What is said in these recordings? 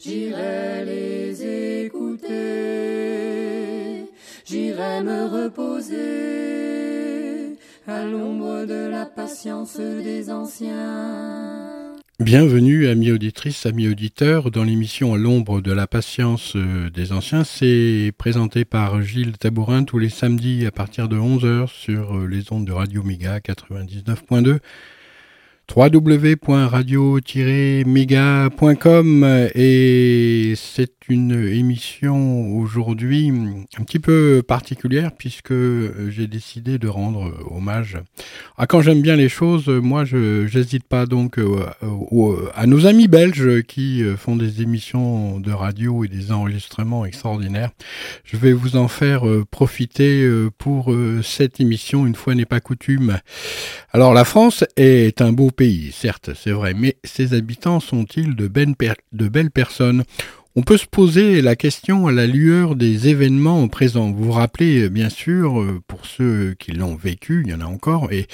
J'irai les écouter, j'irai me reposer à l'ombre de la patience des anciens. Bienvenue, amis auditrices, amis auditeurs, dans l'émission À l'ombre de la patience euh, des anciens. C'est présenté par Gilles Tabourin tous les samedis à partir de 11h sur euh, les ondes de Radio Méga 99.2 www.radio-méga.com et c'est une émission aujourd'hui un petit peu particulière puisque j'ai décidé de rendre hommage à quand j'aime bien les choses. Moi je j'hésite pas donc euh, euh, à nos amis belges qui font des émissions de radio et des enregistrements extraordinaires. Je vais vous en faire euh, profiter pour cette émission une fois n'est pas coutume. Alors la France est un beau pays, certes, c'est vrai, mais ses habitants sont-ils de, de belles personnes? On peut se poser la question à la lueur des événements présents. Vous vous rappelez, bien sûr, pour ceux qui l'ont vécu, il y en a encore, et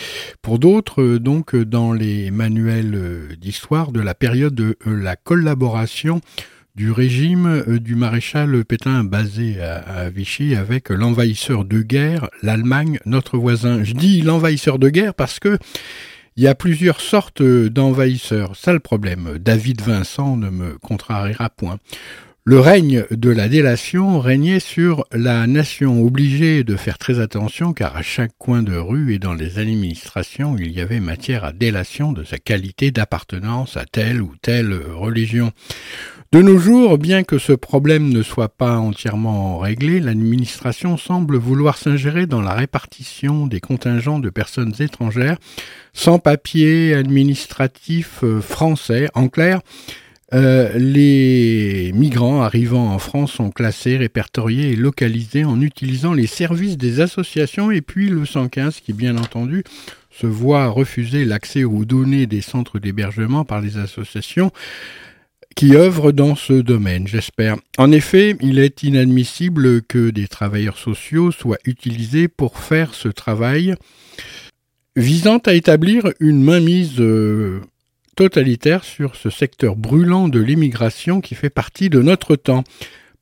pour d'autres, donc, dans les manuels d'histoire de la période de la collaboration du régime du maréchal Pétain basé à, Vichy avec l'envahisseur de guerre, l'Allemagne, notre voisin. Je dis l'envahisseur de guerre parce que il y a plusieurs sortes d'envahisseurs. Ça le problème. David Vincent ne me contrariera point. Le règne de la délation régnait sur la nation obligée de faire très attention car à chaque coin de rue et dans les administrations il y avait matière à délation de sa qualité d'appartenance à telle ou telle religion. De nos jours, bien que ce problème ne soit pas entièrement réglé, l'administration semble vouloir s'ingérer dans la répartition des contingents de personnes étrangères sans papier administratif euh, français. En clair, euh, les migrants arrivant en France sont classés, répertoriés et localisés en utilisant les services des associations et puis le 115 qui, bien entendu, se voit refuser l'accès aux données des centres d'hébergement par les associations qui œuvrent dans ce domaine, j'espère. En effet, il est inadmissible que des travailleurs sociaux soient utilisés pour faire ce travail visant à établir une mainmise euh, totalitaire sur ce secteur brûlant de l'immigration qui fait partie de notre temps.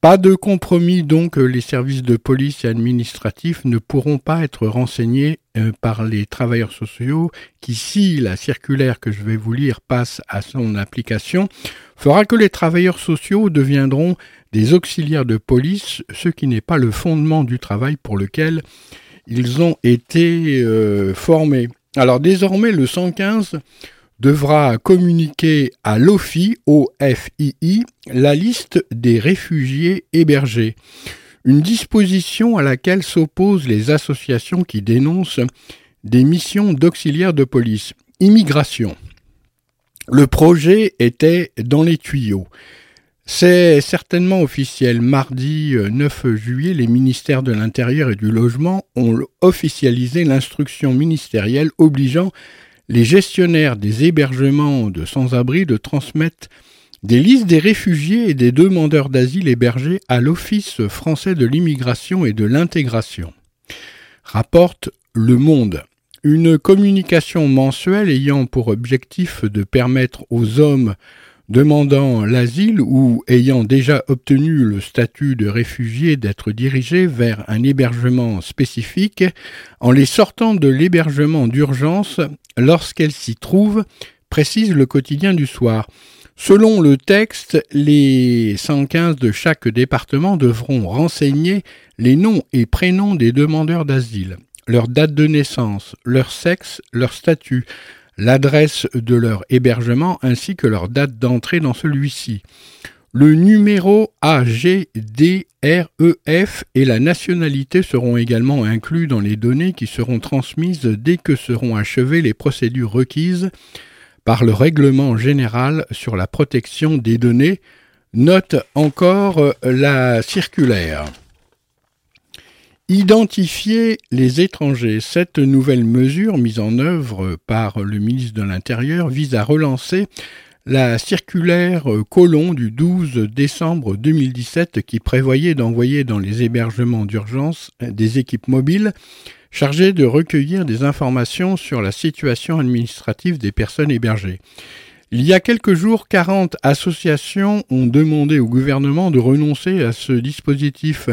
Pas de compromis donc, les services de police et administratifs ne pourront pas être renseignés euh, par les travailleurs sociaux qui, si la circulaire que je vais vous lire passe à son application, fera que les travailleurs sociaux deviendront des auxiliaires de police, ce qui n'est pas le fondement du travail pour lequel ils ont été euh, formés. Alors désormais, le 115 devra communiquer à l'OFI, OFII, la liste des réfugiés hébergés. Une disposition à laquelle s'opposent les associations qui dénoncent des missions d'auxiliaires de police. Immigration. Le projet était dans les tuyaux. C'est certainement officiel. Mardi 9 juillet, les ministères de l'Intérieur et du Logement ont officialisé l'instruction ministérielle obligeant les gestionnaires des hébergements de sans-abri de transmettre des listes des réfugiés et des demandeurs d'asile hébergés à l'Office français de l'immigration et de l'intégration. Rapporte Le Monde. Une communication mensuelle ayant pour objectif de permettre aux hommes demandant l'asile ou ayant déjà obtenu le statut de réfugié d'être dirigés vers un hébergement spécifique en les sortant de l'hébergement d'urgence lorsqu'elles s'y trouvent, précise le quotidien du soir. Selon le texte, les 115 de chaque département devront renseigner les noms et prénoms des demandeurs d'asile, leur date de naissance, leur sexe, leur statut, l'adresse de leur hébergement ainsi que leur date d'entrée dans celui-ci. Le numéro AGDREF et la nationalité seront également inclus dans les données qui seront transmises dès que seront achevées les procédures requises par le règlement général sur la protection des données, note encore la circulaire. Identifier les étrangers. Cette nouvelle mesure mise en œuvre par le ministre de l'Intérieur vise à relancer la circulaire Colomb du 12 décembre 2017 qui prévoyait d'envoyer dans les hébergements d'urgence des équipes mobiles chargées de recueillir des informations sur la situation administrative des personnes hébergées. Il y a quelques jours, 40 associations ont demandé au gouvernement de renoncer à ce dispositif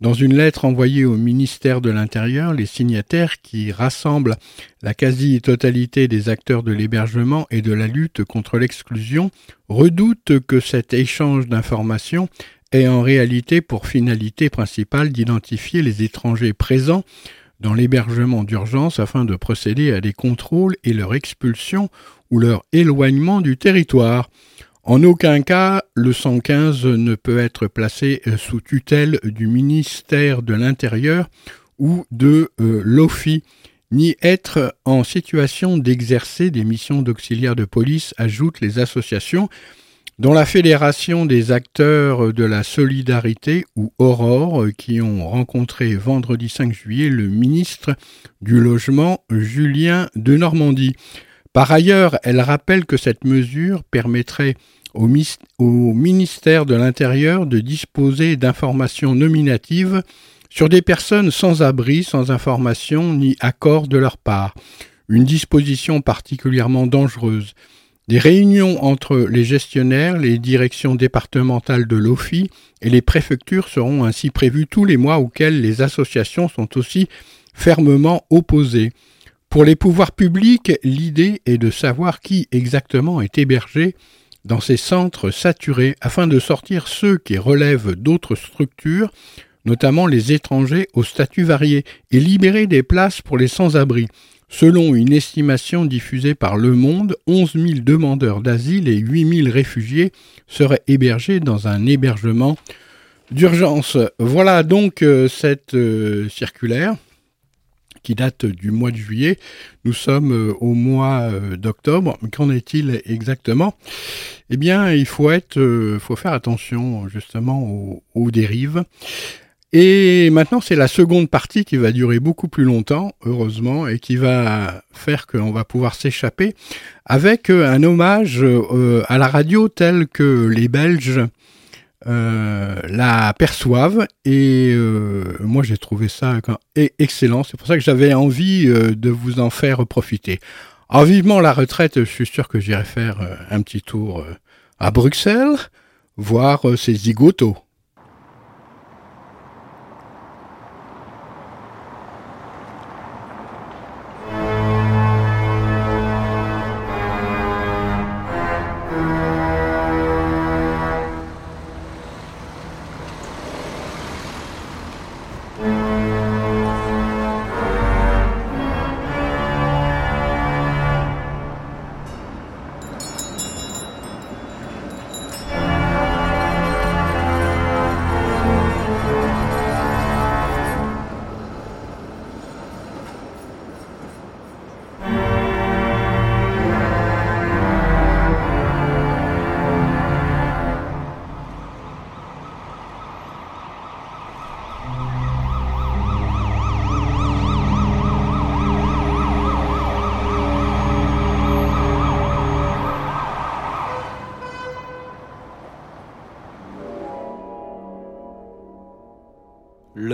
dans une lettre envoyée au ministère de l'Intérieur, les signataires, qui rassemblent la quasi-totalité des acteurs de l'hébergement et de la lutte contre l'exclusion, redoutent que cet échange d'informations ait en réalité pour finalité principale d'identifier les étrangers présents dans l'hébergement d'urgence afin de procéder à des contrôles et leur expulsion ou leur éloignement du territoire. En aucun cas, le 115 ne peut être placé euh, sous tutelle du ministère de l'Intérieur ou de euh, l'OFI, ni être en situation d'exercer des missions d'auxiliaire de police, ajoutent les associations, dont la Fédération des acteurs de la solidarité ou Aurore, qui ont rencontré vendredi 5 juillet le ministre du Logement Julien de Normandie. Par ailleurs, elle rappelle que cette mesure permettrait au, ministère de l'Intérieur de disposer d'informations nominatives sur des personnes sans abri, sans information ni accord de leur part, une disposition particulièrement dangereuse. Des réunions entre les gestionnaires, les directions départementales de l'OFI et les préfectures seront ainsi prévues tous les mois auxquels les associations sont aussi fermement opposées. Pour les pouvoirs publics, l'idée est de savoir qui exactement est hébergé dans ces centres saturés afin de sortir ceux qui relèvent d'autres structures, notamment les étrangers au statut varié, et libérer des places pour les sans-abri. Selon une estimation diffusée par Le Monde, 11 000 demandeurs d'asile et 8 000 réfugiés seraient hébergés dans un hébergement d'urgence. Voilà donc euh, cette euh, circulaire qui date du mois de juillet. Nous sommes euh, au mois euh, d'octobre. Qu'en est-il exactement? Eh bien, il faut être, euh, faut faire attention justement aux, dérives. Et maintenant, c'est la seconde partie qui va durer beaucoup plus longtemps, heureusement, et qui va faire qu'on va pouvoir s'échapper avec un hommage à la radio tel que les Belges euh, la perçoivent et euh, moi j'ai trouvé ça excellent. C'est pour ça que j'avais envie euh, de vous en faire profiter. En vivement la retraite, je suis sûr que j'irai faire un petit tour à Bruxelles, voir ces zigotos.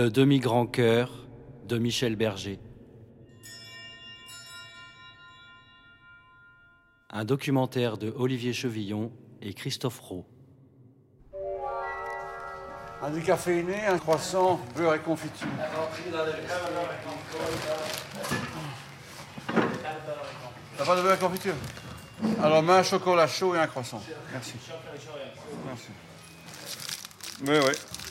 Demi-grand cœur de Michel Berger. un documentaire de Olivier Chevillon et Christophe Rowe. Un décaféiné, un croissant, beurre et confiture. T'as pas de beurre et confiture? Alors, mets un chocolat chaud et un croissant. Merci. Merci. Oui, oui.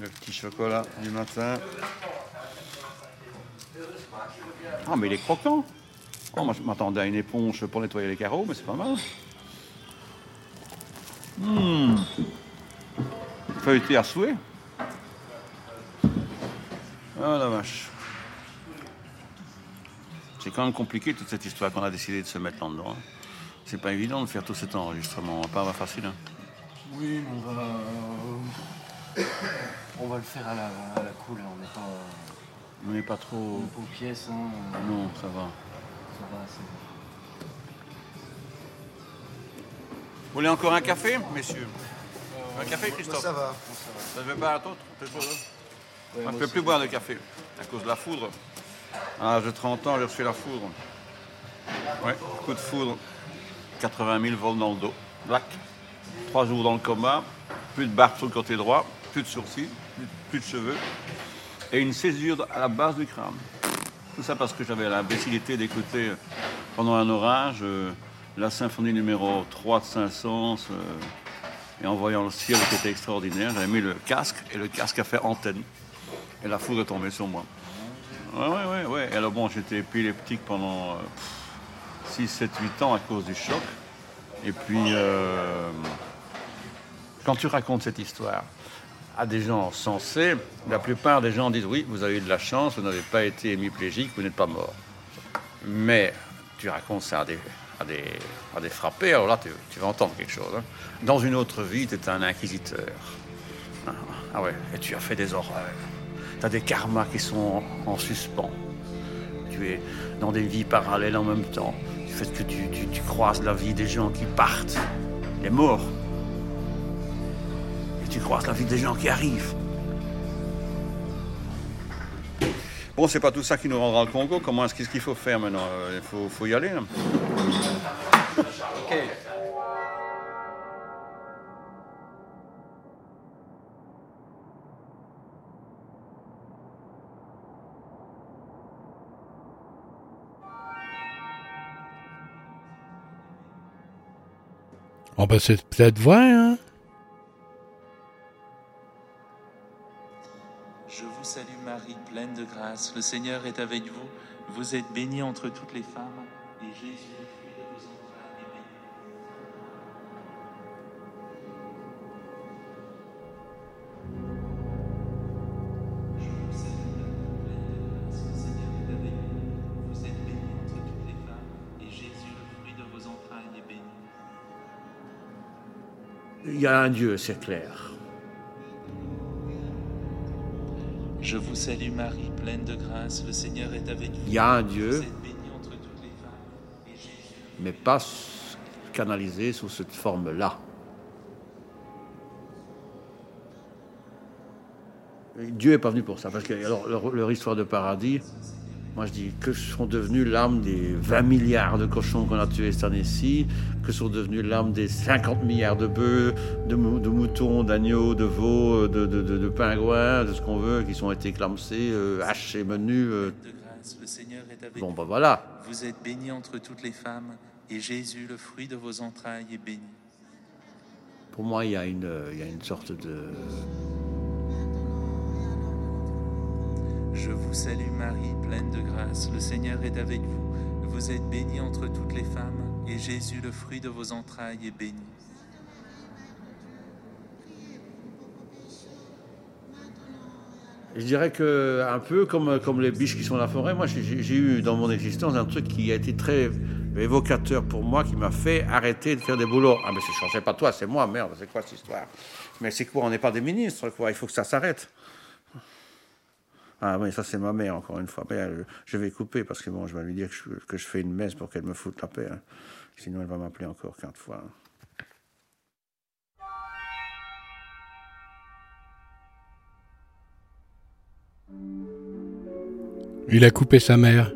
Le petit chocolat du matin. Ah, mais il est croquant. Oh, moi, je m'attendais à une éponge pour nettoyer les carreaux, mais c'est pas mal. Mmh. Feuilleté à souhait. Ah la vache. C'est quand même compliqué toute cette histoire qu'on a décidé de se mettre là-dedans. C'est pas évident de faire tout cet enregistrement, pas facile. hein. Oui, on va. Euh, on va le faire à la, à la cool, hein, on n'est pas, On n'est pas trop. on est pas aux pièces, hein, euh, Non, ça va. ça va, c'est- Vous voulez encore un café, messieurs? Un café, Christophe? Ça va. Ça ne veut pas à d'autres Ouais, Moi, je moi ne peux aussi. plus boire de café à cause de la foudre. À l'âge de 30 ans, j'ai reçu la foudre. Ouais, coup de foudre, 80 000 volts dans le dos. Black. Trois jours dans le coma, plus de barbe sur le côté droit, plus de sourcils, plus, de cheveux, et une césure à la base du crâne. Tout ça parce que j'avais l'imbécilité d'écouter pendant un orage euh, la symphonie numéro 3 de Saint-Saëns. euh, et en voyant le ciel qui était extraordinaire, j'avais mis le casque et le casque a fait antenne. Et la foudre est tombée sur moi. Ouais, ouais, ouais, ouais. Et alors bon, j'étais épileptique pendant 6, 7, 8 ans à cause du choc. Et puis, euh, quand tu racontes cette histoire à des gens sensés, la plupart des gens disent oui, vous avez eu de la chance, vous n'avez pas été hémiplégique, vous n'êtes pas mort. Mais tu racontes ça à des, à des, à des frappés, alors là, tu, tu vas entendre quelque chose. hein. Dans une autre vie, tu étais un inquisiteur. Ah, ah ouais, et tu as fait des horreurs. Tu as des karmas qui sont en, en suspens. Tu es dans des vies parallèles en même temps. Du fait que tu, tu- tu croises la vie des gens qui partent, les morts. Tu croises la vie des gens qui arrivent. Bon, c'est pas tout ça qui nous rendra le Congo. Comment est-ce qu'il faut faire maintenant? Euh, Il faut, faut y aller. là. Oh bah c'est peut-être vrai, hein? De grâce. Le Seigneur est avec vous. Vous êtes bénie entre toutes les femmes. Et Jésus, le fruit de vos entrailles, est béni. Je vous salue pleine de grâce. Le Seigneur est avec vous. Vous êtes bénie entre toutes les femmes. Et Jésus, le fruit de vos entrailles, est béni. Il y a un Dieu, c'est clair. Je vous salue Marie, pleine de grâce. Le Seigneur est avec vous. Il y a un Dieu, mais pas canalisé sous cette forme-là. Dieu n'est pas venu pour ça. Parce que alors, leur, leur histoire de paradis, moi je dis que sont devenus l'âme des 20 milliards de cochons qu'on a tués cette année-ci, que sont devenus l'âme des 50 milliards de bœufs, de, mou- de moutons, d'agneaux, de veaux, de, de- pingouins, de ce qu'on veut, qui ont été clamsés, euh, hachés, menus. euh. de grâce, le Seigneur est avec Bon, ben voilà. Vous êtes bénie entre toutes les femmes, et Jésus, le fruit de vos entrailles, est béni. Pour moi, il y a une, il y a une sorte de. Je vous salue Marie, pleine de grâce, le Seigneur est avec vous. Vous êtes bénie entre toutes les femmes, et Jésus, le fruit de vos entrailles, est béni. Je dirais que un peu comme, les biches qui sont dans la forêt, moi j'ai eu dans mon existence un truc qui a été très évocateur pour moi, qui m'a fait arrêter de faire des boulots. Ah mais c'est c'est pas toi, c'est moi, merde, c'est quoi cette histoire? Mais c'est quoi On n'est pas des ministres, il faut que ça s'arrête. Ah oui, ça c'est ma mère, encore une fois. Je vais couper parce que bon, je vais lui dire que je, fais une messe pour qu'elle me foute la paix. hein. Sinon elle va m'appeler encore 15 fois. Il a coupé sa mère.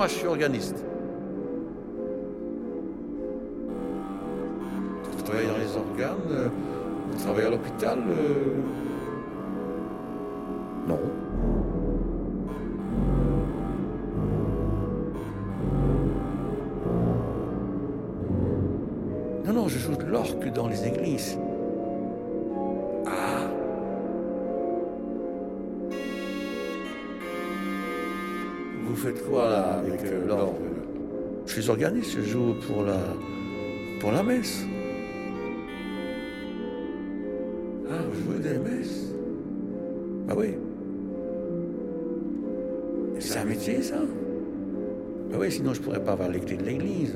Moi, je suis organiste. Vous travaillez dans les organes euh, Vous travaillez à l'hôpital euh Non. Non, non, je joue de l'orgue dans les églises. Quoi là avec euh, l'orgue Je suis organiste, je joue pour la, pour la messe. Ah, vous jouez des messes? Bah oui. C'est un métier ça Bah oui, sinon je pourrais pas avoir les clés de l'église.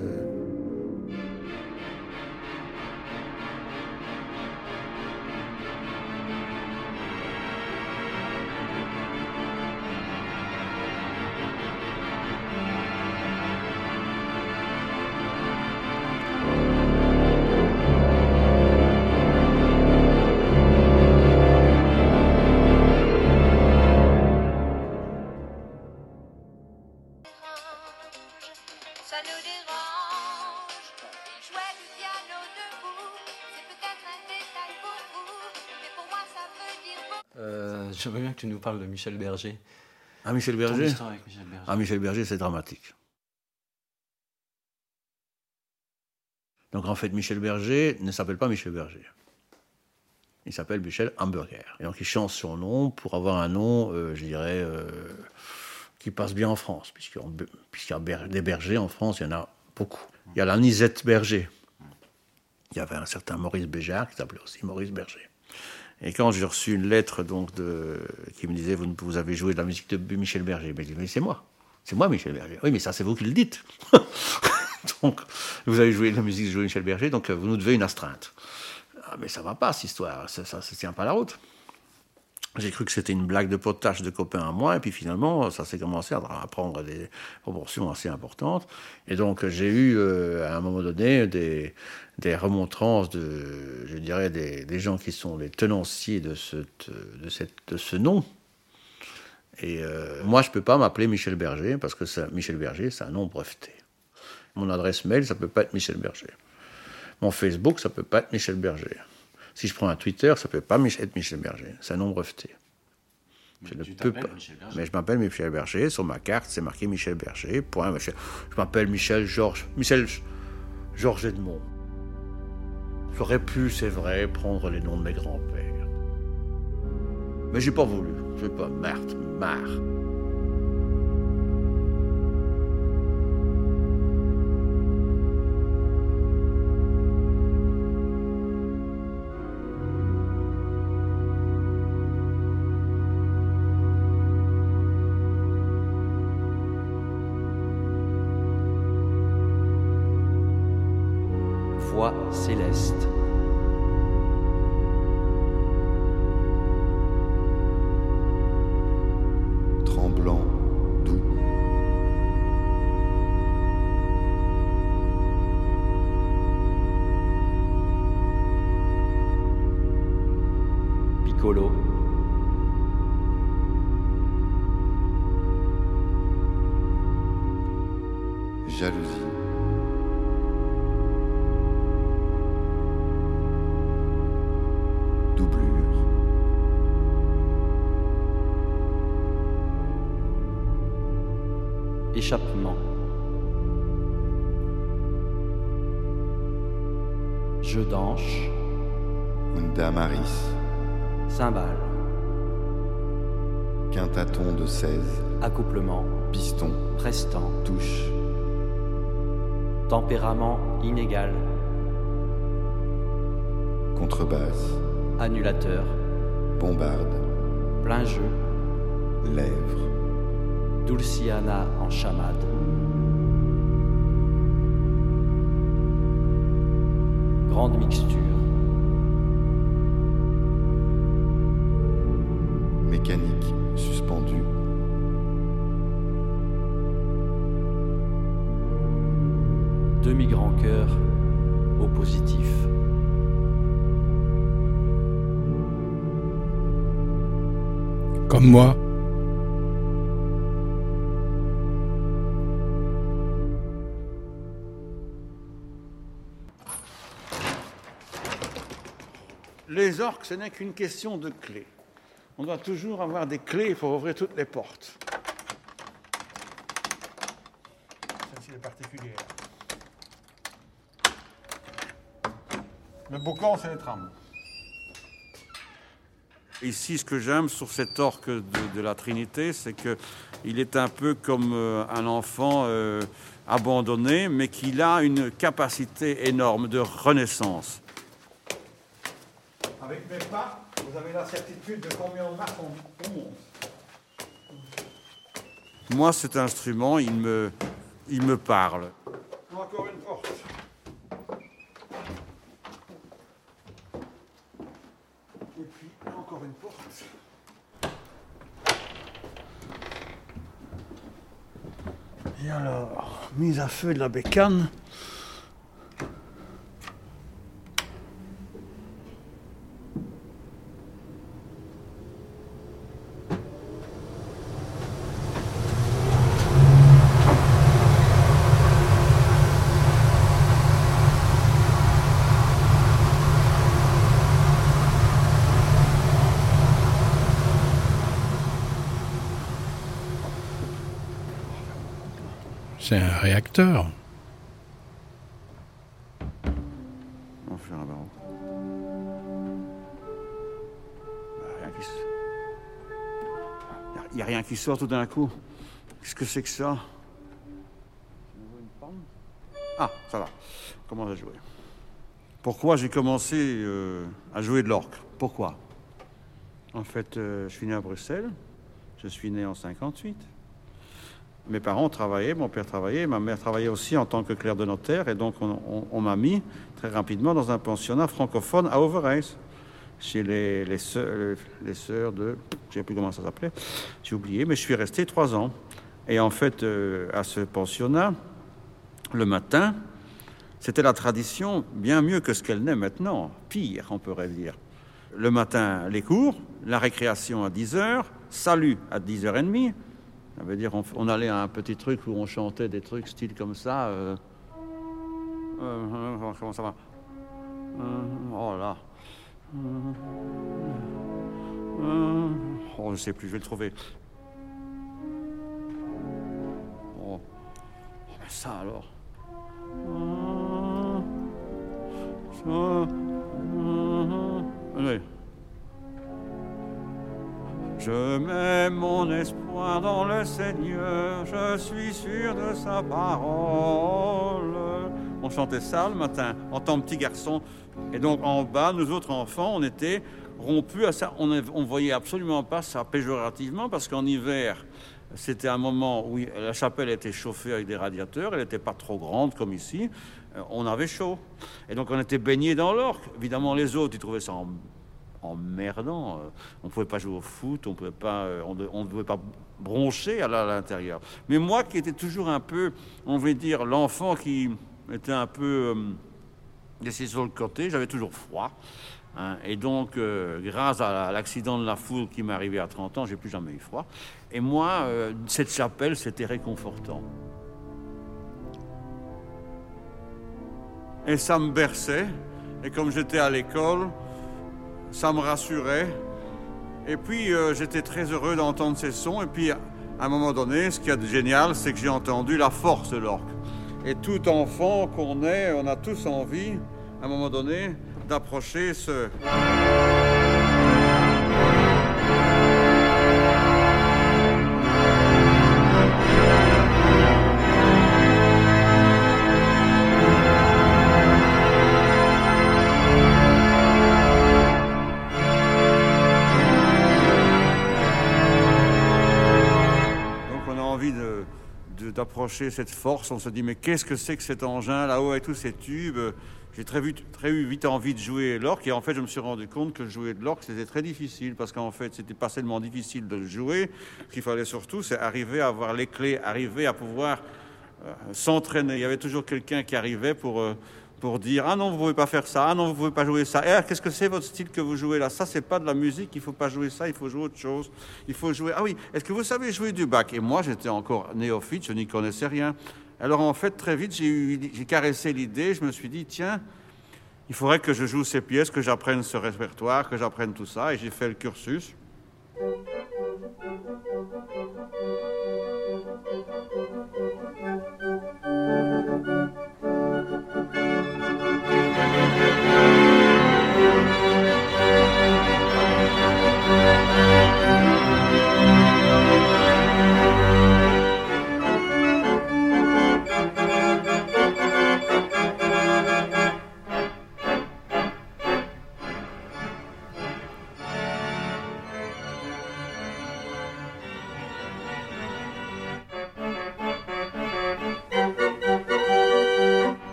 Que tu nous parles de Michel Berger. Ah, Michel Berger avec Michel Berger. Ah, Michel Berger, c'est dramatique. Donc en fait, Michel Berger ne s'appelle pas Michel Berger. Il s'appelle Michel Hamburger. Et donc il change son nom pour avoir un nom, euh, je dirais, euh, qui passe bien en France, puisqu'il y a- des bergers en France, il y en a beaucoup. Il y a la Nisette Berger. Il y avait un certain Maurice Béjart qui s'appelait aussi Maurice Berger. Et quand j'ai reçu une lettre donc de, qui me disait vous, vous avez joué de la musique de Michel Berger, mais, c'est moi, c'est moi Michel Berger. Oui, mais ça c'est vous qui le dites. donc vous avez joué de la musique de Michel Berger, donc vous nous devez une astreinte. Ah, mais ça va pas cette histoire, ça, ça tient pas la route. J'ai cru que c'était une blague de potage de copains à moi, et puis finalement, ça s'est commencé à prendre des proportions assez importantes. Et donc, j'ai eu, euh, à un moment donné, des, remontrances de, je dirais, des, gens qui sont les tenanciers de ce, de ce nom. Et euh, moi, je peux pas m'appeler Michel Berger, parce que Michel Berger, c'est un nom breveté. Mon adresse mail, ça peut pas être Michel Berger. Mon Facebook, ça peut pas être Michel Berger. Si je prends un Twitter, ça peut pas être Michel Berger. C'est un nom breveté. Je ne peux pas. Mais je m'appelle Michel Berger. Sur ma carte, c'est marqué Michel Berger. Point. Michel- Je m'appelle Michel Georges. Michel Georges Edmond. J'aurais pu, c'est vrai, prendre les noms de mes grands-pères. Mais j'ai pas voulu. Je pas. Merde, marre. rest. Tempérament inégal. contrebasse, Annulateur. bombarde, Plein jeu. lèvres, Dulciana en chamade. Grande mixture. Les orques, ce n'est qu'une question de clés. On doit toujours avoir des clés pour ouvrir toutes les portes. Celle-ci est particulière. Le boucan, c'est les trames. Ici, ce que j'aime sur cet orque de, de la Trinité, c'est que il est un peu comme euh, un enfant euh, abandonné, mais qu'il a une capacité énorme de renaissance. Avec mes pas, vous avez la certitude de combien de marques on, on monte. Moi, cet instrument, il me, il me parle. Encore une porte. Et puis, encore une porte. Et alors, mise à feu de la bécane. C'est un Il n'y a rien qui sort tout d'un coup. Qu'est-ce que c'est que ça? Ah, ça va. Comment j'ai joué? Pourquoi j'ai commencé euh, à jouer de l'orgue Pourquoi? En fait, euh, je suis né à Bruxelles. Je suis né en 58. Mes parents travaillaient, mon père travaillait, ma mère travaillait aussi en tant que clerc de notaire, et donc on, m'a mis très rapidement dans un pensionnat francophone à Overijs, chez les, les, sœurs, les sœurs de... Je ne sais plus comment ça s'appelait, j'ai oublié, mais je suis resté trois ans. Et en fait, euh, à ce pensionnat, le matin, c'était la tradition bien mieux que ce qu'elle n'est maintenant, pire, on pourrait dire. Le matin, les cours, la récréation à 10h, salut à 10h30. Ça veut dire on, allait à un petit truc où on chantait des trucs style comme ça. euh, euh, euh, comment ça va Euh, Oh là. Euh, euh, oh, je ne sais plus, je vais le trouver. Oh, Oh, ça alors. Euh, ça, euh, oui. Je mets mon espoir dans le Seigneur, je suis sûr de sa parole. On chantait ça le matin, en tant que petit garçon. Et donc en bas, nous autres enfants, on était rompus à ça. On ne voyait absolument pas ça péjorativement, parce qu'en hiver, c'était un moment où la chapelle était chauffée avec des radiateurs, elle n'était pas trop grande comme ici. Euh, On avait chaud. Et donc on était baignés dans l'orque. Évidemment, les autres, ils trouvaient ça en emmerdant. Euh, On ne pouvait pas jouer au foot, on pouvait pas, euh, on ne pouvait pas broncher à l'intérieur. Mais moi qui étais toujours un peu, on va dire, l'enfant qui était un peu euh, laissé sur le côté, j'avais toujours froid. hein. et donc, grâce à la- à l'accident de la foule qui m'est arrivé à 30 ans, j'ai plus jamais eu froid. Et moi, cette chapelle, c'était réconfortant. Et ça me berçait. Et comme j'étais à l'école, ça me rassurait. Et puis, euh, j'étais très heureux d'entendre ces sons. Et puis, à un moment donné, ce qui est génial, c'est que j'ai entendu la force de l'orgue. Et tout enfant qu'on est, on a tous envie, à un moment donné, d'approcher ce... d'approcher cette force. On se dit mais qu'est-ce que c'est que cet engin là-haut avec tous ces tubes? J'ai très vite, très vite envie de jouer l'orque et en fait je me suis rendu compte que jouer de l'orque c'était très difficile parce qu'en fait c'était pas seulement difficile de le jouer. Ce qu'il fallait surtout c'est arriver à avoir les clés, arriver à pouvoir euh, s'entraîner. Il y avait toujours quelqu'un qui arrivait pour, euh, pour dire Ah non, vous pouvez pas faire ça, ah non, vous pouvez pas jouer ça. Eh, qu'est-ce que c'est votre style que vous jouez là? Ça, c'est pas de la musique, il faut pas jouer ça, il faut jouer autre chose. Il faut jouer. Ah oui, est-ce que vous savez jouer du bac? Et moi, j'étais encore néophyte, je n'y connaissais rien. Alors en fait, très vite, j'ai caressé l'idée, je me suis dit Tiens, il faudrait que je joue ces pièces, que j'apprenne ce répertoire, que j'apprenne tout ça. Et j'ai fait le cursus.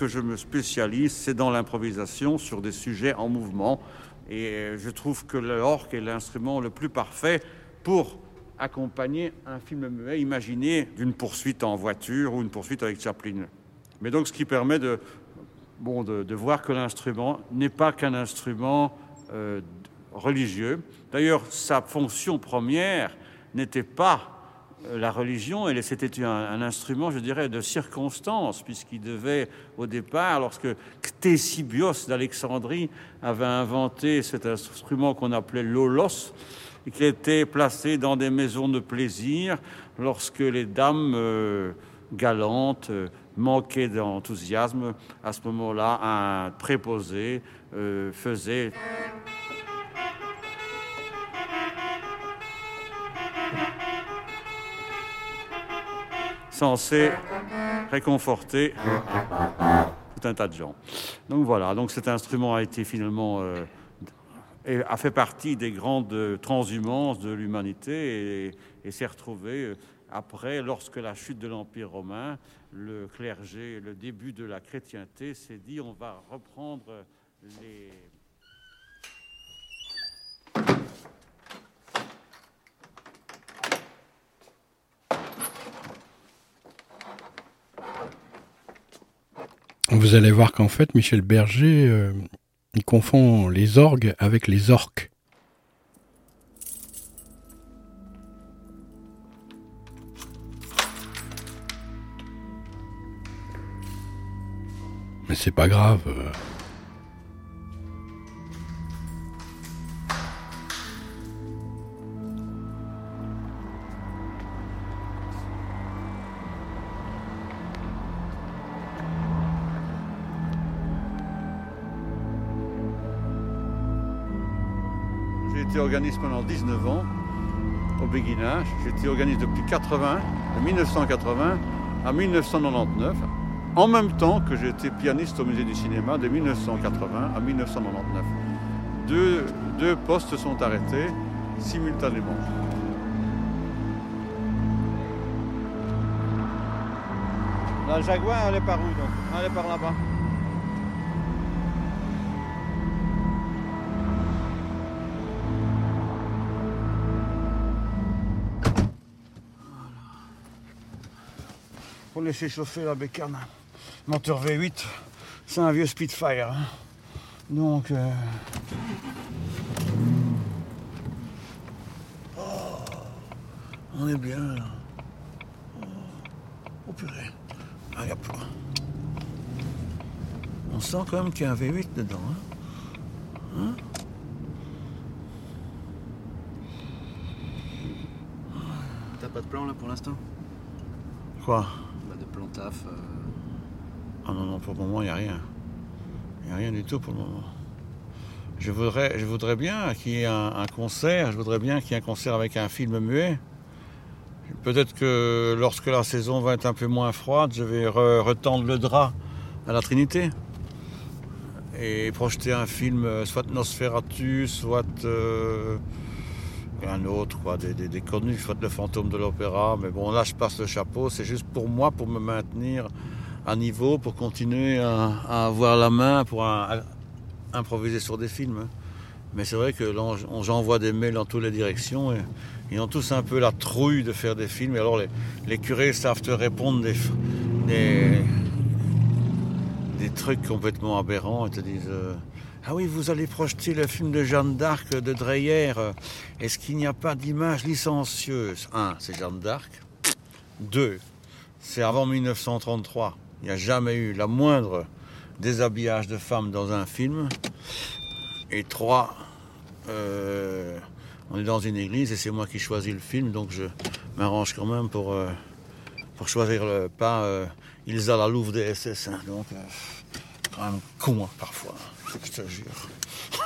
Que je me spécialise, c'est dans l'improvisation sur des sujets en mouvement. Et je trouve que l'orgue est l'instrument le plus parfait pour accompagner un film muet imaginé d'une poursuite en voiture ou une poursuite avec Chaplin. Mais donc ce qui permet de, bon, de, voir que l'instrument n'est pas qu'un instrument euh, religieux. D'ailleurs, sa fonction première n'était pas la religion, c'était un, instrument, je dirais, de circonstance, puisqu'il devait, au départ, lorsque Ctésibios d'Alexandrie avait inventé cet instrument qu'on appelait l'olos, et qui était placé dans des maisons de plaisir lorsque les dames euh, galantes euh, manquaient d'enthousiasme. À ce moment-là, un préposé euh, faisait censé réconforter tout un tas de gens. Donc voilà, donc cet instrument a été finalement euh, a fait partie des grandes transhumances de l'humanité et, et s'est retrouvé euh, après, lorsque la chute de l'Empire romain, le clergé, le début de la chrétienté s'est dit on va reprendre les Vous allez voir qu'en fait, Michel Berger, euh, il confond les orgues avec les orques. Mais c'est pas grave. Pendant 19 ans au béguinage. Été organiste depuis 80, de 1980 à 1999, en même temps que été pianiste au musée du cinéma de 1980 à 1999. Deux, deux postes sont arrêtés simultanément. La Jaguar, elle est par où donc? Elle est par là-bas. Laisser chauffer la bécane. Moteur V8, c'est un vieux Spitfire. hein. Donc. euh, oh, on est bien là. Oh, oh purée. Ah, y a plus. On sent quand même qu'il y a un V8 dedans. hein? T'as pas de plan là pour l'instant? Quoi? Plan taf. euh, Ah non, non, pour le moment, il n'y a rien. Il n'y a rien du tout pour le moment. Je voudrais, bien qu'il y ait un, concert, je voudrais bien qu'il y ait un concert avec un film muet. Peut-être que lorsque la saison va être un peu moins froide, je vais re- retendre le drap à la Trinité et projeter un film, euh, soit Nosferatu, soit euh, un autre, des, des, des connus, le fantôme de l'opéra. Mais bon, là, je passe le chapeau. C'est juste pour moi, pour me maintenir à niveau, pour continuer à, avoir la main, pour improviser sur des films. Mais c'est vrai que j'envoie des mails dans toutes les directions et ils ont tous un peu la trouille de faire des films. Et alors, les, curés savent te répondre des, des trucs complètement aberrants et te disent euh, Ah oui, vous allez projeter le film de Jeanne d'Arc de Dreyer. Est-ce qu'il n'y a pas d'image licencieuse? Un, c'est Jeanne d'Arc. Deux, c'est avant 1933. Il n'y a jamais eu la moindre déshabillage de femme dans un film. Et trois, euh, on est dans une église et c'est moi qui choisis le film, donc je m'arrange quand même pour, euh, choisir le pas euh, Ilsa la Louve des SS. hein. donc, euh, quand même con hein, parfois, je te jure.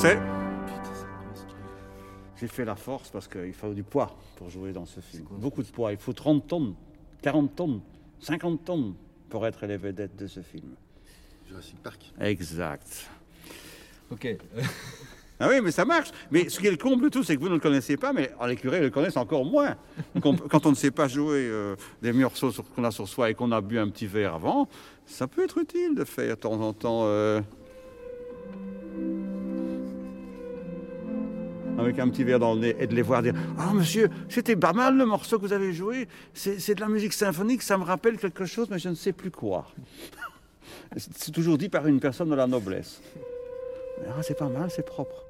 c'est J'ai fait la force parce qu'il faut du poids pour jouer dans ce film. Beaucoup de poids. Il faut 30 tonnes, 40 tonnes, 50 tonnes pour être les vedettes de ce film. Jurassic Park. Exact. Ok. Ah oui, mais ça marche. Mais ce qui est le comble de tout, c'est que vous ne le connaissez pas, mais les curés le connaissent encore moins. Quand on ne sait pas jouer euh, des morceaux sur- qu'on a sur soi et qu'on a bu un petit verre avant, ça peut être utile de faire de temps en temps. euh, Avec un petit verre dans le nez et de les voir dire Ah, monsieur, c'était pas mal le morceau que vous avez joué. C'est c'est de la musique symphonique, ça me rappelle quelque chose, mais je ne sais plus quoi. C'est toujours dit par une personne de la noblesse. Ah, c'est pas mal, c'est propre.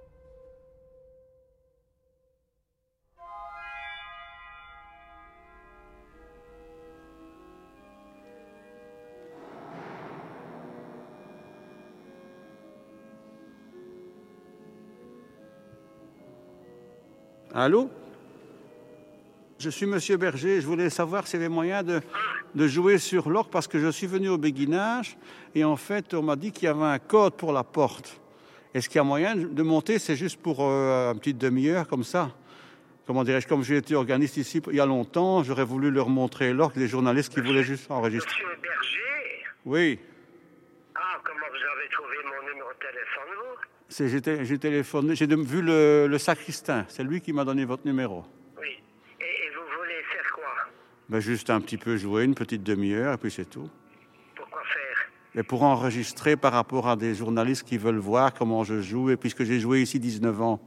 Allô? Je suis Monsieur Berger. Je voulais savoir s'il y avait moyen de, de jouer sur l'orgue parce que je suis venu au béguinage et en fait, on m'a dit qu'il y avait un code pour la porte. Est-ce qu'il y a moyen de monter? C'est juste pour euh, une petite demi-heure comme ça Comment dirais-je? Comme j'ai été organiste ici il y a longtemps, j'aurais voulu leur montrer l'orgue des journalistes qui voulaient juste enregistrer. Monsieur Berger? Oui, Ah, comment vous avez trouvé mon numéro de téléphone, vous? J'ai té- j'ai téléphoné, j'ai vu le, le sacristain. C'est lui qui m'a donné votre numéro. Oui. Et, et vous voulez faire quoi? Ben, juste un petit peu jouer, une petite demi-heure, et puis c'est tout. Pourquoi faire? Et pour enregistrer par rapport à des journalistes qui veulent voir comment je joue, et puisque j'ai joué ici 19 ans.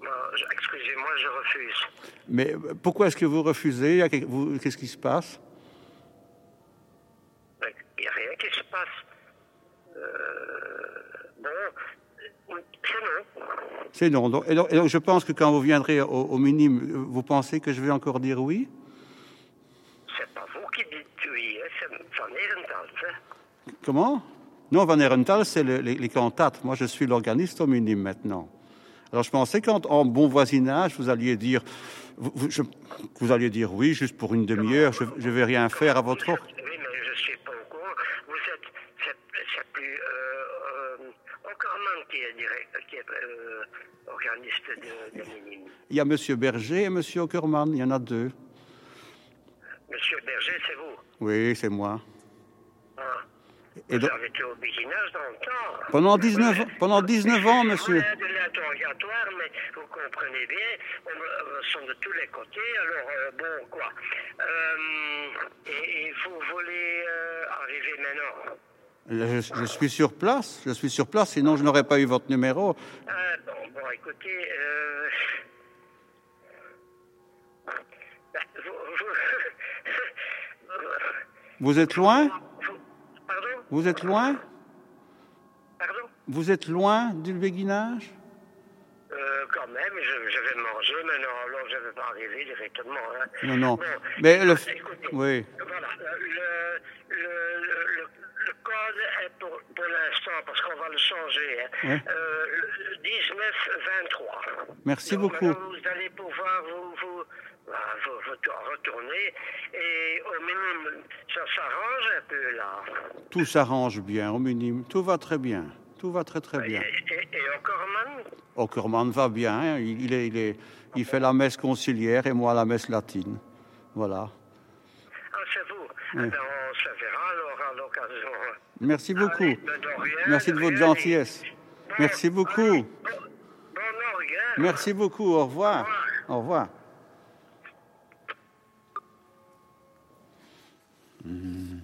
Bon, Excusez-moi, je refuse. Mais euh, pourquoi est-ce que vous refusez? Qu'est-ce qui se passe Il n'y a rien qui se passe. Euh, bon, euh, c'est non. C'est non. Donc, et, donc, et donc, je pense que quand vous viendrez au, au minime, vous pensez que je vais encore dire oui? C'est pas vous qui dites oui, hein, c'est Van Ehrenthal. Hein. Comment? Non, Van Ehrenthal, c'est le- les, les cantates. Moi, je suis l'organiste au minime maintenant. Alors, je pensais qu'en en bon voisinage, vous alliez dire, vous, je- alliez dire oui, juste pour une demi-heure. Je ne vais rien faire à votre ordre. Oui, mais je ne suis pas au courant. Vous êtes. C'est c'est plus. Euh, euh, Ockerman qui est, direct, qui est euh, organiste de, de. Il y a Monsieur Berger et Monsieur Ockerman. Il y en a deux. Monsieur Berger, c'est vous? Oui, c'est moi. Ah. Et vous donc- avez été au béguinage dans le temps. Pendant 19, ans- pendant 19 ans, monsieur. Rien de l'interrogatoire, mais vous comprenez bien, on on sont de tous les côtés, alors euh, bon, quoi. Euh, et, vous voulez euh, arriver maintenant? Je, je suis sur place. Je suis sur place, sinon je n'aurais pas eu votre numéro. Ah, bon, bon, écoutez, euh, vous, vous, Vous êtes loin? Vous- pardon? Vous êtes loin? Pardon? Vous êtes loin du béguinage? Euh, Quand même, je, je vais manger maintenant, alors je vais peut pas arriver directement. Hein. Non, non. Bon, Mais le. écoutez, Oui. Voilà, le, le, le, le- le code est pour, pour l'instant, le changer, hein, Ouais. euh, le 19-23. Merci Donc, beaucoup. Vous allez pouvoir vous, vous, bah, vous- retourner et au minimum, ça s'arrange un peu là. Tout s'arrange bien, au minimum. Tout va très bien. Tout va très très bien. Et, et, et encore, man Ockerman va bien. hein. Il, il est, il, est, il fait la messe conciliaire et moi la messe latine. Voilà. Ah, c'est vous. Oui. Eh ben, on se verra alors à l'occasion. Merci beaucoup. Merci de votre gentillesse. Merci beaucoup. Merci beaucoup. Au revoir. Au revoir. Hmm.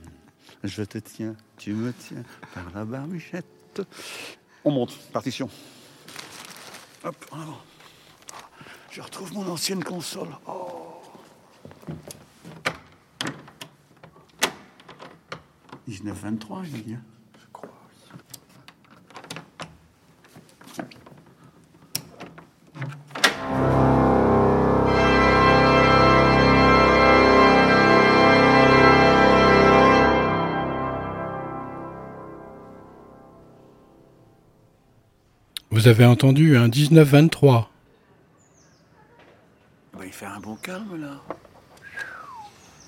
Je te tiens, tu me tiens par la barbichette. On monte, partition. Hop, en avant. Je retrouve mon ancienne console. Oh. 19-23, je dis. hein. Je crois. Vous avez entendu un 19-23. Bah, il fait un bon calme là.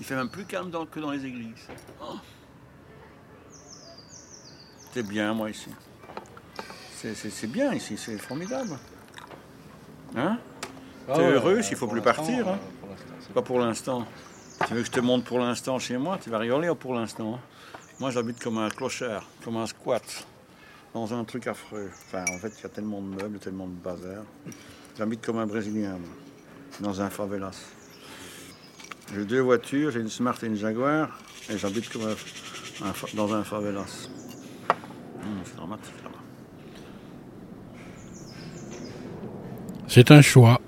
Il fait même plus calme dans- que dans les églises. Oh. C'est bien moi ici. C'est- bien ici, c'est formidable. Hein Ah T'es ouais, heureux s'il faut plus partir. Hein pour Pas pour l'instant. Tu veux que je te montre pour l'instant chez moi? Tu vas rigoler pour l'instant. hein? Moi j'habite comme un clochard, comme un squat, dans un truc affreux. Enfin en fait il y a tellement de meubles, tellement de bazar. J'habite comme un Brésilien, moi, dans un favelas. J'ai deux voitures, j'ai une Smart et une Jaguar, et j'habite comme un, dans un favelas. C'est un choix.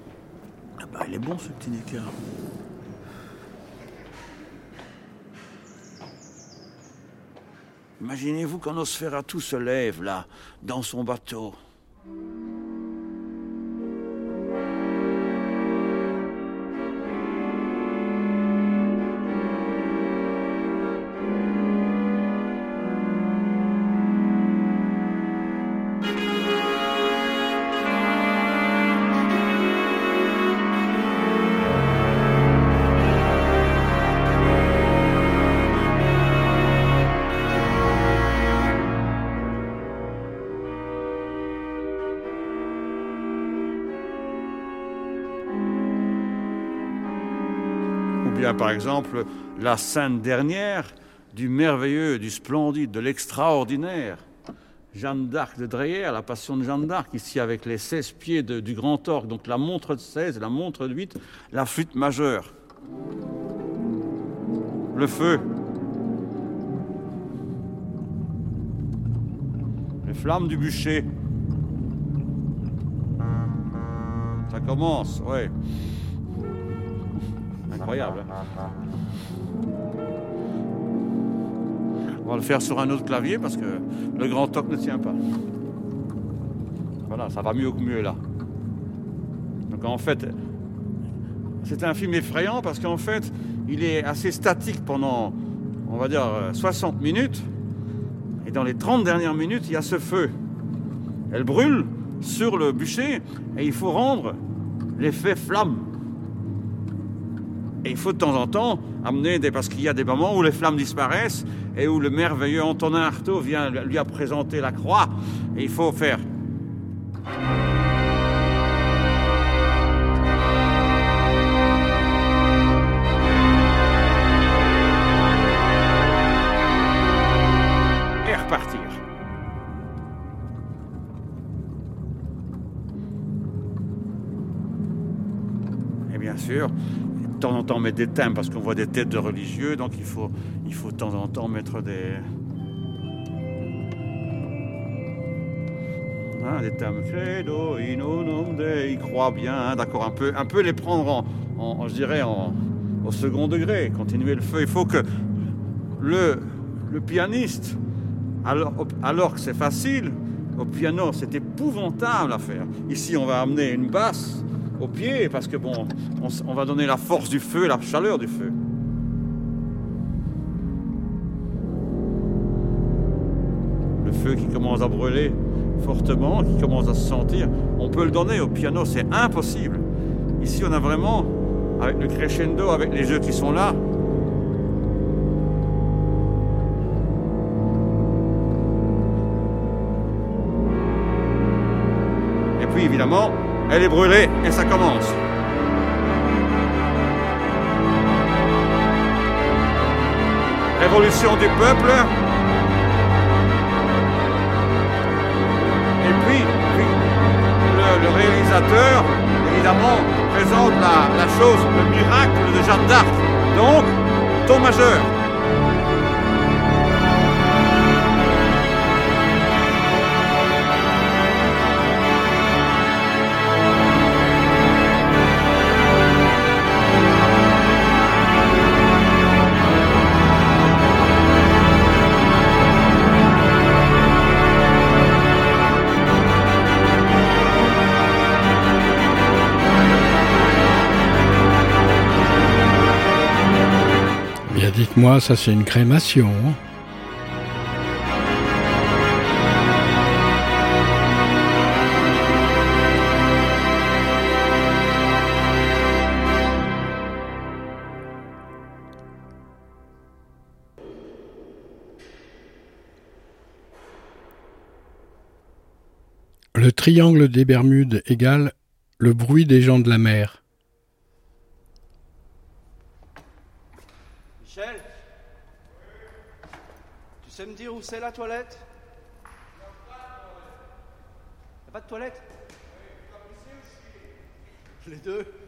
Ah bah, il est bon ce petit Nicard. Imaginez-vous quand Nosferatu se lève là, dans son bateau. Exemple la scène dernière du merveilleux, du splendide, de l'extraordinaire. Jeanne d'Arc de Dreyer, la passion de Jeanne d'Arc, ici avec les 16 pieds du grand orgue, donc la montre de 16, la montre de 8, la flûte majeure. Le feu. Les flammes du bûcher. Ça commence, ouais. Incroyable. hein. On va le faire sur un autre clavier parce que le grand toc ne tient pas. Voilà, ça va mieux que mieux là. Donc en fait, c'est un film effrayant parce qu'en fait, il est assez statique pendant, on va dire, euh, 60 minutes. Et dans les 30 dernières minutes, il y a ce feu. Elle brûle sur le bûcher et il faut rendre l'effet flamme. Et il faut de temps en temps amener des. Parce qu'il y a des moments où les flammes disparaissent et où le merveilleux Antonin Artaud vient lui a présenté la croix. Et il faut faire. Et repartir. Et bien sûr, temps mettre des thèmes parce qu'on voit des têtes de religieux, donc il faut, il faut de temps en temps mettre des. Hein, thèmes credo in unum Dei, croit bien, hein, d'accord, un peu, un peu les prendre en, en- en, je dirais, en, au second degré, continuer le feu. Il faut que le, le pianiste, alors, alors que c'est facile, au piano, c'est épouvantable à faire. Ici, on va amener une basse au pied, parce que bon, on, va donner la force du feu, la chaleur du feu. Le feu qui commence à brûler fortement, qui commence à se sentir, on peut le donner au piano, c'est impossible. Ici, on a vraiment, avec le crescendo, avec les jeux qui sont là, Et puis évidemment, elle est brûlée et ça commence. Révolution du peuple. Et puis, le, réalisateur, évidemment, présente la chose, le miracle de Jeanne d'Arc. Donc, ton majeur. Dites-moi, ça c'est une crémation. Le triangle des Bermudes égale le bruit des gens de la mer. Michel Tu sais me dire où c'est la toilette? Y'a pas de toilette? Les deux?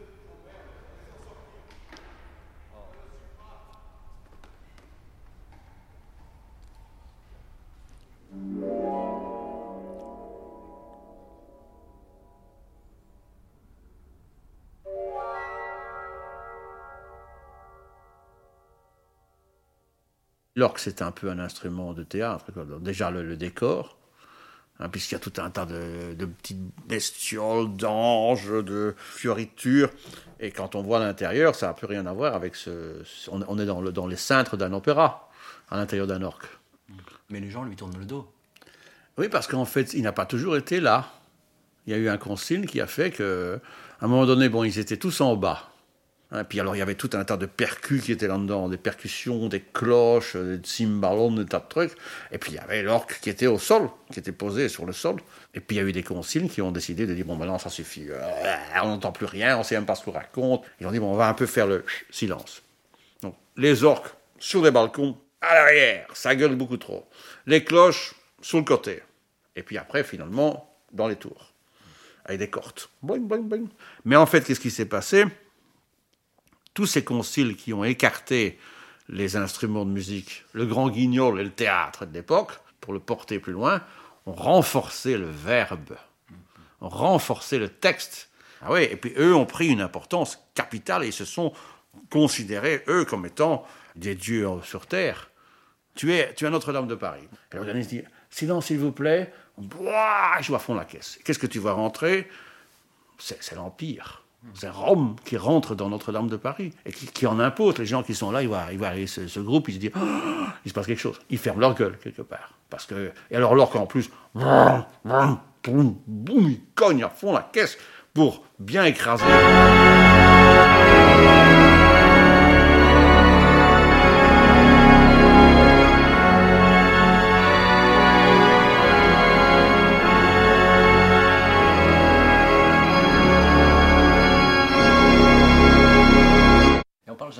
L'orgue, c'est un peu un instrument de théâtre. quoi. Donc, déjà, le, le décor, hein, puisqu'il y a tout un tas de, de petites bestioles, d'anges, de fioritures. Et quand on voit l'intérieur, ça n'a plus rien à voir avec ce. ce- on, on est dans, le, dans les cintres d'un opéra, à l'intérieur d'un orgue. Mais les gens lui tournent le dos. Oui, parce qu'en fait, il n'a pas toujours été là. Il y a eu un concile qui a fait que, à un moment donné, bon, ils étaient tous en bas. Hein, puis alors, il y avait tout un tas de percus qui étaient là-dedans, des percussions, des cloches, des cymbalons, des tas de trucs. Et puis, il y avait l'orgue qui était au sol, qui était posé sur le sol. Et puis, il y a eu des conciles qui ont décidé de dire, bon, maintenant, ça suffit. Euh, on n'entend plus rien, on ne sait même pas ce qu'on raconte. Ils ont dit, bon, on va un peu faire le silence. Donc, les orques sur des balcons, à l'arrière, ça gueule beaucoup trop. Les cloches sur le côté. Et puis après, finalement, dans les tours, avec des cordes. Boing, boing, boing. Mais en fait, qu'est-ce qui s'est passé? Tous ces conciles qui ont écarté les instruments de musique, le grand guignol et le théâtre de l'époque, pour le porter plus loin, ont renforcé le verbe, ont renforcé le texte. Ah oui, et puis eux ont pris une importance capitale et se sont considérés, eux, comme étant des dieux sur terre. Tu es, tu es Notre-Dame de Paris. Et l'organiste dit Silence, s'il vous plaît. Je vois fond la caisse. Qu'est-ce que tu vois rentrer? C'est l'Empire. C'est Rome qui rentre dans Notre-Dame de Paris et qui, en impose. Les gens qui sont là, ils voient, ils ce, groupe, ils se disent Ah, il se passe quelque chose. Ils ferment leur gueule quelque part. Parce que, et alors, l'orque en plus, boum, boum, boum, il cogne à fond la caisse pour bien écraser.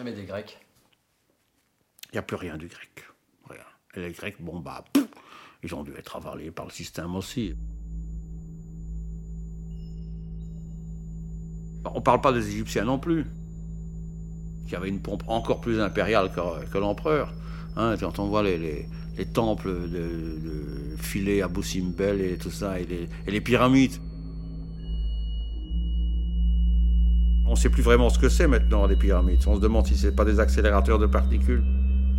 Des Grecs. Il n'y a plus rien du grec. Rien. Et les Grecs, bon, bah, ils ont dû être avalés par le système aussi. On parle pas des Égyptiens non plus, qui avaient une pompe encore plus impériale que, l'empereur. Hein, quand on voit les, les- les temples de, Philae à Boussimbel et tout ça, et les pyramides. On ne sait plus vraiment ce que c'est maintenant, les pyramides. On se demande si ce pas des accélérateurs de particules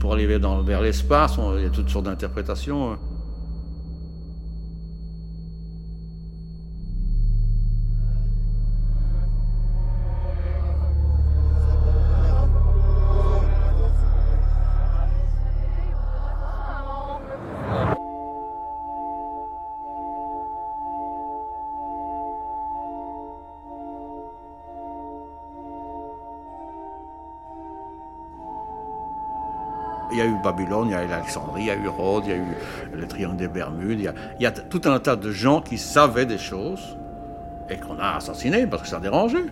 pour vers, dans- vers l'espace. Il y a toutes sortes d'interprétations. Il y a eu Alexandrie, il y a eu Rhodes, il y a eu le triangle des Bermudes. Y a, il y a tout un tas de gens qui savaient des choses et qu'on a assassinés parce que ça dérangeait.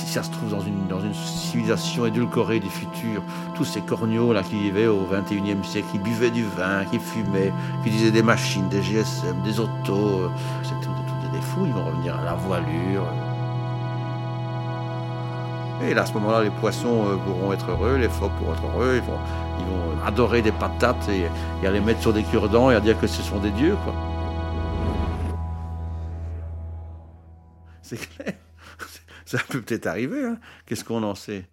Si ça se trouve dans une, dans une civilisation édulcorée du futur, tous ces corneaux là qui vivaient au 21e siècle, qui buvaient du vin, qui fumaient, qui disaient des machines, des GSM, des autos, euh, c'est tout, des fous, ils vont revenir à la voilure. Et là, à ce moment-là, les poissons euh, pourront être heureux, les phoques pourront être heureux, ils vont, ils vont adorer des patates et, et à les mettre sur des cure-dents et à dire que ce sont des dieux, quoi. C'est clair. Ça peut peut-être arriver, hein. Qu'est-ce qu'on en sait?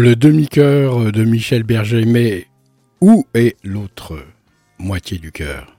Le demi-cœur de Michel Berger, mais où est l'autre moitié du cœur?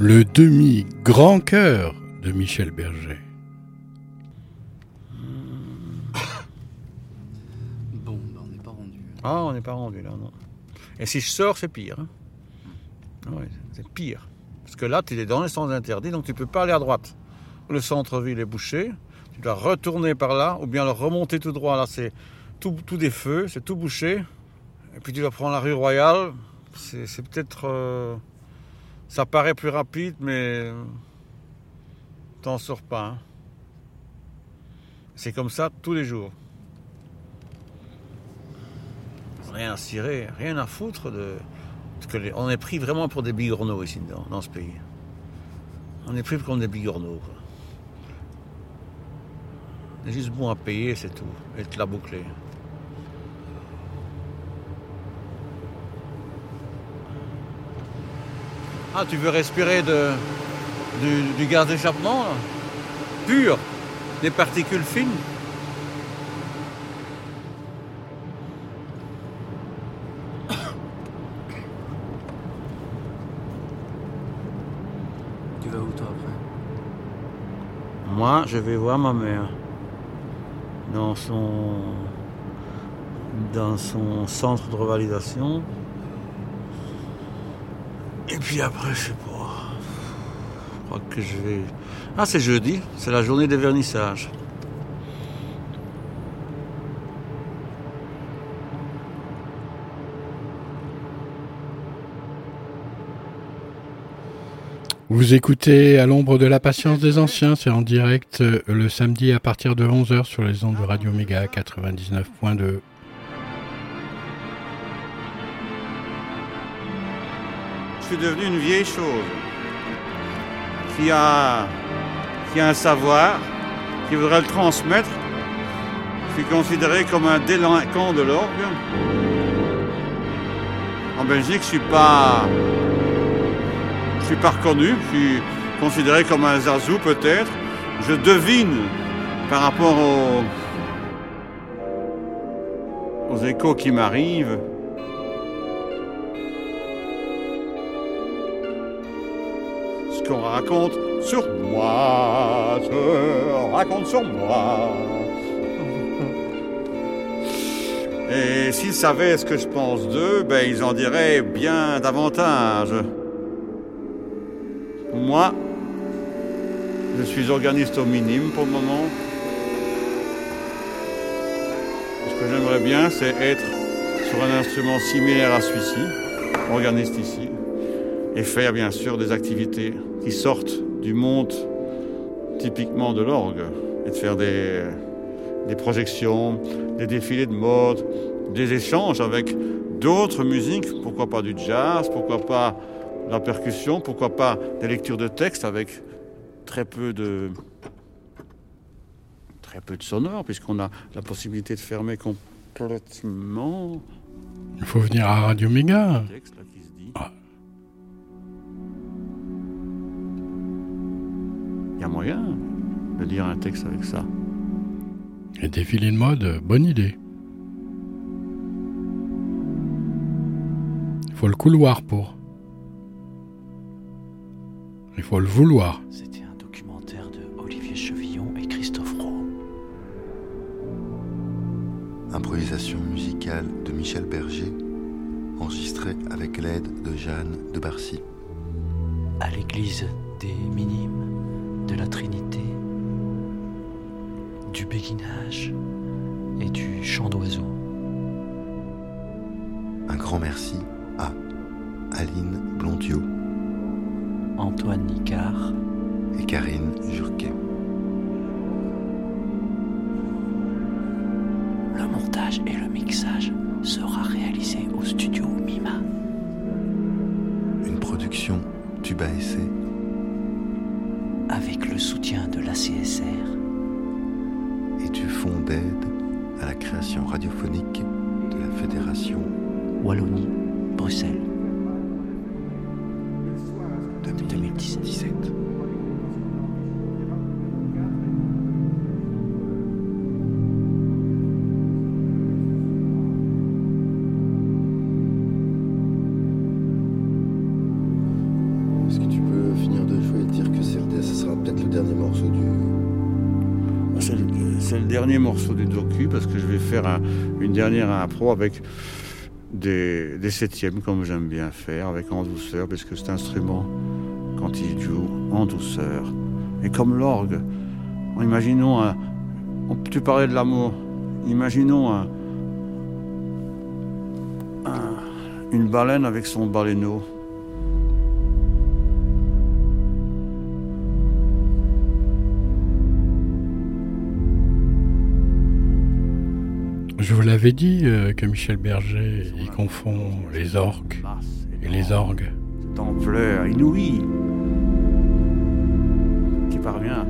Le demi-grand cœur de Michel Berger. Bon, bah, on n'est pas rendu. Ah, on n'est pas rendu là, non. Et si je sors, c'est pire. hein. Ah ouais, c'est pire. Parce que là, tu es dans les sens interdits, donc tu peux pas aller à droite. Le centre-ville est bouché. Tu dois retourner par là, ou bien le remonter tout droit. Là, c'est tout, tout des feux, c'est tout bouché. Et puis tu dois prendre la rue Royale. C'est c'est peut-être. euh, ça paraît plus rapide, mais. T'en sors pas. hein. C'est comme ça tous les jours. Rien à cirer, rien à foutre de. Que on est pris vraiment pour des bigorneaux ici dans, ce pays. On est pris comme des bigorneaux. On est juste bon à payer, c'est tout. Et te la boucler. Ah, tu veux respirer de, du, du gaz d'échappement, là Pur Des particules fines. Tu vas où toi après? Moi, je vais voir ma mère. Dans son dans son centre de revalidation. Puis après, je sais pas. Je crois que je vais. Ah, c'est jeudi, c'est la journée des vernissages. Vous écoutez à l'ombre de la patience des anciens, c'est en direct euh, le samedi à partir de 11h sur les ondes de Radio Méga 99.2. suis devenu une vieille chose qui a, qui a un savoir, qui voudrait le transmettre. Je suis considéré comme un délinquant de l'orgue. En Belgique, je suis pas, je suis pas reconnu. Je suis considéré comme un zazou peut-être. Je devine par rapport aux, aux échos qui m'arrivent. Raconte sur moi, raconte sur moi. Et s'ils savaient ce que je pense d'eux, ben ils en diraient bien davantage. Moi, je suis organiste au minime pour le moment. Ce que j'aimerais bien, c'est être sur un instrument similaire à celui-ci, organiste ici et faire bien sûr des activités qui sortent du monde typiquement de l'orgue et de faire des, des projections, des défilés de mode, des échanges avec d'autres musiques, pourquoi pas du jazz, pourquoi pas la percussion, pourquoi pas des lectures de textes avec très peu de très peu de sonores puisqu'on a la possibilité de fermer complètement Il faut venir à Radio Méga. Il y a moyen de lire un texte avec ça. Et défilé de mode, bonne idée. Il faut le couloir pour. Il faut le vouloir. C'était un documentaire de Olivier Chevillon et Christophe Rowe. Improvisation musicale de Michel Berger, enregistrée avec l'aide de Jeanne de Barcy. À l'église des Minimes, de la Trinité, du béguinage et du chant d'oiseaux. Un grand merci à Aline Blondiot Antoine Nicard, et Karine Jurquet. Une dernière impro avec des, septièmes comme j'aime bien faire, avec en douceur, parce que cet instrument, quand il joue en douceur, et comme l'orgue, imaginons un, tu parlais de l'amour, imaginons un- une baleine avec son baleineau. L'avais dit euh, que Michel Berger, il confond les orques et les orgues. Cette ampleur inouïe qui parvient